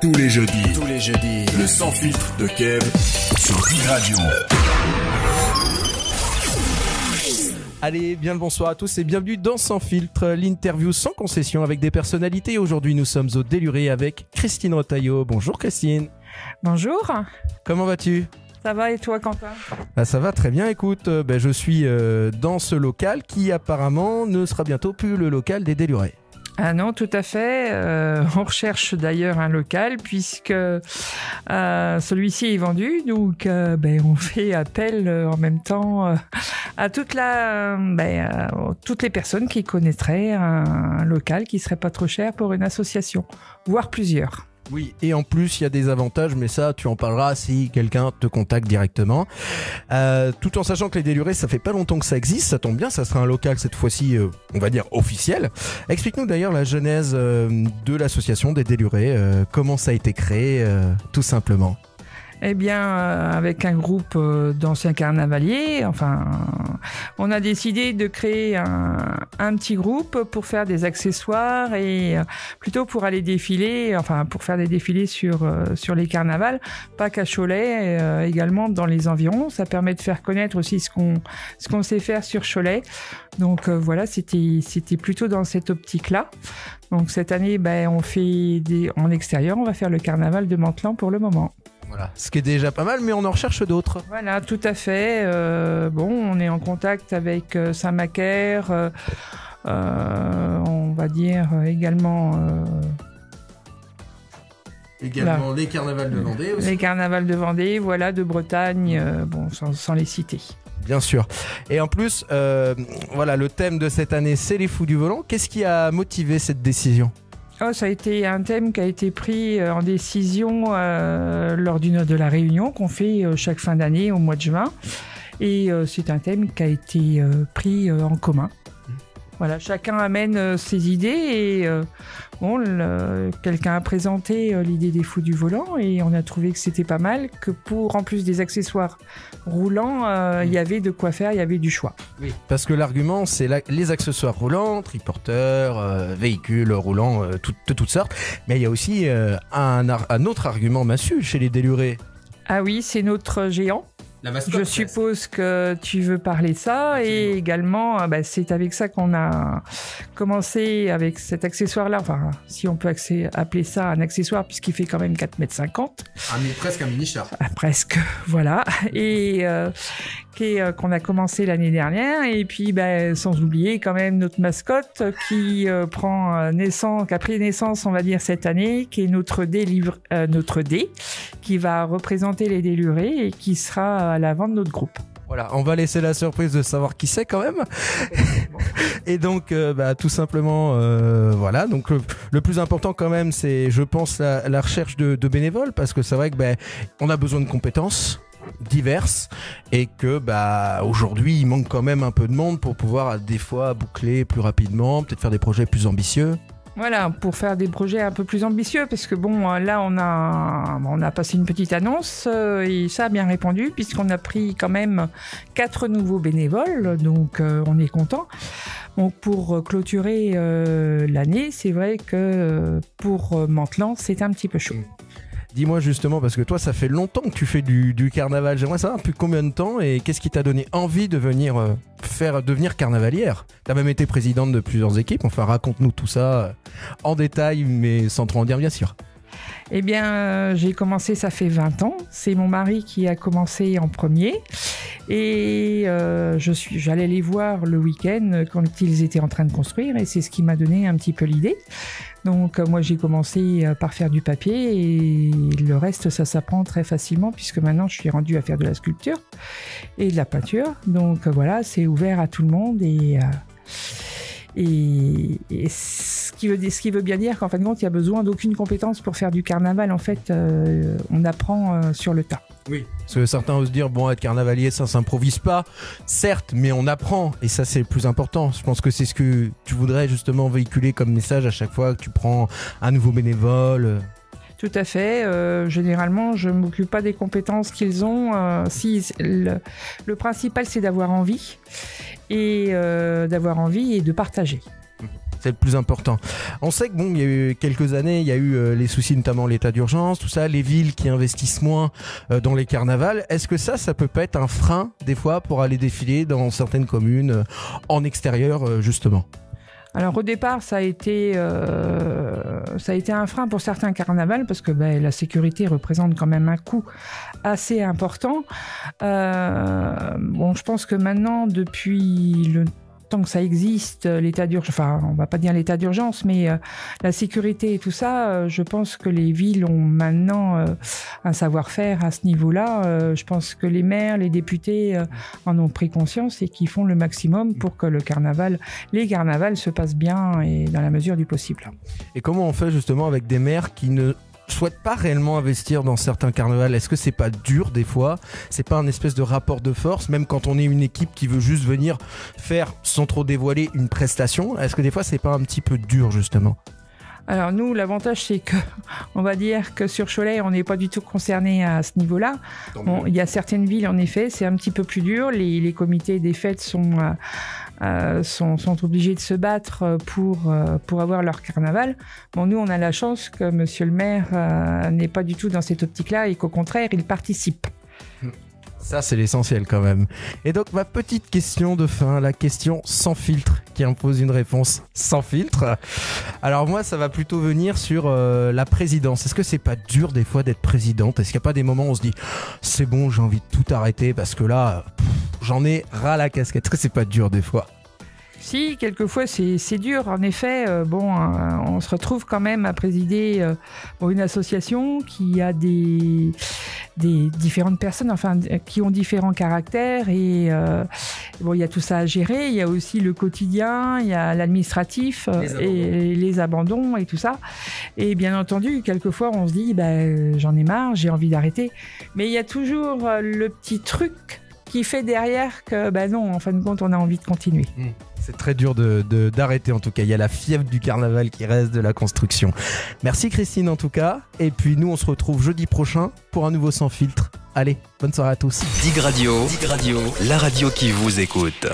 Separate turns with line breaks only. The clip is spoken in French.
Tous les jeudis. Tous les jeudis. Le sans filtre de Kev sur Big Radio.
Allez, bien le bonsoir à tous et bienvenue dans Sans filtre, l'interview sans concession avec des personnalités. Aujourd'hui, nous sommes au Déluré avec Christine Rotaillot. Bonjour Christine.
Bonjour.
Comment vas-tu?
Ça va et toi Quentin?
Bah, ça va très bien. Écoute, euh, ben, je suis euh, dans ce local qui apparemment ne sera bientôt plus le local des Délurés.
Ah non, tout à fait. Euh, on recherche d'ailleurs un local puisque euh, celui-ci est vendu, donc euh, ben, on fait appel en même temps à ben, toutes les personnes qui connaîtraient un, un local qui serait pas trop cher pour une association, voire plusieurs.
Oui, et en plus, il y a des avantages, mais ça, tu en parleras si quelqu'un te contacte directement. Euh, tout en sachant que les Délurés, ça fait pas longtemps que ça existe, ça tombe bien, ça sera un local cette fois-ci, euh, on va dire officiel. Explique-nous d'ailleurs la genèse euh, de l'association des Délurés, comment ça a été créé, tout simplement.
Eh bien, avec un groupe d'anciens carnavaliers, enfin, on a décidé de créer un, un petit groupe pour faire des accessoires et euh, plutôt pour aller défiler, enfin, pour faire des défilés sur euh, sur les carnavals, pas qu'à Cholet, euh, également dans les environs. Ça permet de faire connaître aussi ce qu'on ce qu'on sait faire sur Cholet. Donc euh, voilà, c'était c'était plutôt dans cette optique-là. Donc cette année, ben, on fait des en extérieur, on va faire le carnaval de Mantelan pour le moment.
Voilà, ce qui est déjà pas mal, mais on en recherche d'autres.
Voilà, tout à fait. Euh, bon, on est en contact avec euh, Saint-Macaire, euh, on va dire également euh,
Également les carnavals de Vendée
les carnavals de Vendée, voilà, de Bretagne, euh, bon, sans, sans les citer.
Bien sûr. Et en plus, euh, voilà, le thème de cette année, c'est les fous du volant. Qu'est-ce qui a motivé cette décision?
Oh, ça a été un thème qui a été pris euh, en décision euh, lors d'une de la réunion qu'on fait euh, chaque fin d'année au mois de juin. Et c'est un thème qui a été pris en commun. Voilà, chacun amène euh, ses idées et euh, bon, quelqu'un a présenté euh, l'idée des fous du volant et on a trouvé que c'était pas mal, que pour en plus des accessoires roulants, euh, il y avait de quoi faire, il y avait du choix.
Parce que l'argument, c'est la- les accessoires roulants, triporteurs, euh, véhicules roulants euh, tout- de toutes sortes. Mais il y a aussi un autre argument massu chez les délurés.
Ah oui, c'est notre géant.
La
Je suppose que tu veux parler de ça
Absolument.
et également, euh, bah, c'est avec ça qu'on a commencé avec cet accessoire-là. Enfin, si on peut appeler ça un accessoire puisqu'il fait quand même 4,50 m.
presque un mini-char.
Ah, presque, voilà. Et euh, euh, qu'on a commencé l'année dernière. Et puis, bah, sans oublier quand même notre mascotte qui euh, prend naissance, qui a pris naissance, on va dire cette année, qui est notre dé, livre- euh, notre dé, qui va représenter les délurés et qui sera à l'avant de notre groupe.
Voilà, on va laisser la surprise de savoir qui c'est quand même. Et donc, euh, bah, tout simplement, euh, voilà. Donc, le, le plus important quand même, c'est, je pense, la, la recherche de, de bénévoles, parce que c'est vrai que bah, on a besoin de compétences diverses et que bah aujourd'hui il manque quand même un peu de monde pour pouvoir des fois boucler plus rapidement peut-être faire des projets plus ambitieux
Voilà, pour faire des projets un peu plus ambitieux, parce que bon, euh, là, on a, on a passé une petite annonce euh, et ça a bien répondu, puisqu'on a pris quand même quatre nouveaux bénévoles, donc euh, on est content. Donc pour clôturer l'année, c'est vrai que pour Mantelan, c'est un petit peu chaud.
Dis-moi justement parce que toi ça fait longtemps que tu fais du, carnaval. J'aimerais savoir depuis combien de temps et qu'est-ce qui t'a donné envie de venir euh, faire devenir carnavalière? T'as même été présidente de plusieurs équipes enfin raconte-nous tout ça euh, en détail mais sans trop en dire bien sûr
Eh bien, euh, j'ai commencé, ça fait 20 ans. C'est mon mari qui a commencé en premier. Et euh, j'allais les voir le week-end quand ils étaient en train de construire. Et c'est ce qui m'a donné un petit peu l'idée. Donc, euh, moi, j'ai commencé par faire du papier. Et le reste, ça s'apprend très facilement puisque maintenant, je suis rendue à faire de la sculpture et de la peinture. Donc, voilà, c'est ouvert à tout le monde. Et. Qui veut, ce qui veut bien dire qu'en fin de compte, il n'y a besoin d'aucune compétence pour faire du carnaval. En fait, euh, on apprend euh, sur le tas.
Oui. Parce que certains osent dire, bon, être carnavalier, ça s'improvise pas. Certes, mais on apprend. Et ça, c'est le plus important. Je pense que c'est ce que tu voudrais justement véhiculer comme message à chaque fois que tu prends un nouveau bénévole.
Tout à fait. Euh, généralement, je ne m'occupe pas des compétences qu'ils ont. Euh, si le, le principal, c'est d'avoir envie et euh, d'avoir envie et de partager.
C'est le plus important. On sait que bon, il y a eu quelques années, il y a eu euh, les soucis, notamment l'état d'urgence, tout ça, les villes qui investissent moins euh, dans les carnavals. Est-ce que ça, ça peut pas être un frein des fois pour aller défiler dans certaines communes euh, en extérieur justement?
Alors au départ, ça a été a un frein pour certains carnavals parce que ben, la sécurité représente quand même un coût assez important. Bon, je pense que maintenant, depuis le tant que ça existe, euh, l'état d'urgence, enfin, on va pas dire l'état d'urgence, mais euh, la sécurité et tout ça, euh, je pense que les villes ont maintenant un savoir-faire à ce niveau-là. je pense que les maires, les députés en ont pris conscience et qui font le maximum pour que le carnaval, les carnavals se passent bien et dans la mesure du possible.
Et comment on fait justement avec des maires qui ne souhaitent pas réellement investir dans certains carnavals. Est-ce que c'est pas dur des fois? C'est pas un espèce de rapport de force, même quand on est une équipe qui veut juste venir faire, sans trop dévoiler, une prestation? Est-ce que des fois c'est pas un petit peu dur justement?
Alors nous, l'avantage c'est que, on va dire que sur Cholet, on n'est pas du tout concerné à ce niveau-là. il y a certaines villes, en effet, c'est un petit peu plus dur. Les, comités des fêtes sont, euh, euh, sont, obligés de se battre pour, euh, pour avoir leur carnaval. Bon, nous, on a la chance que Monsieur le maire n'est pas du tout dans cette optique-là et qu'au contraire, il participe.
Ça, c'est l'essentiel quand même. Et donc, ma petite question de fin, la question sans filtre, qui impose une réponse sans filtre. Alors, moi, ça va plutôt venir sur euh, la présidence. Est-ce que c'est pas dur des fois d'être présidente? Est-ce qu'il n'y a pas des moments où on se dit, c'est bon, j'ai envie de tout arrêter parce que là, j'en ai ras la casquette Est-ce que c'est pas dur des fois
si, quelquefois c'est dur. En effet, euh, bon, euh, on se retrouve quand même à présider euh, une association qui a des, des différentes personnes, enfin, qui ont différents caractères et bon, il y a tout ça à gérer. Il y a aussi le quotidien, il y a l'administratif et les abandons et tout ça. Et bien entendu, quelquefois on se dit, ben, j'en ai marre, j'ai envie d'arrêter. Mais il y a toujours le petit truc qui fait derrière que, ben non, en fin de compte, on a envie de continuer. Mmh.
C'est très dur d'arrêter de, en tout cas. Il y a la fièvre du carnaval qui reste de la construction. Merci Christine en tout cas. Et puis nous on se retrouve jeudi prochain pour un nouveau sans filtre. Allez, bonne soirée à tous.
Dig Radio, Dig Radio, la radio qui vous écoute.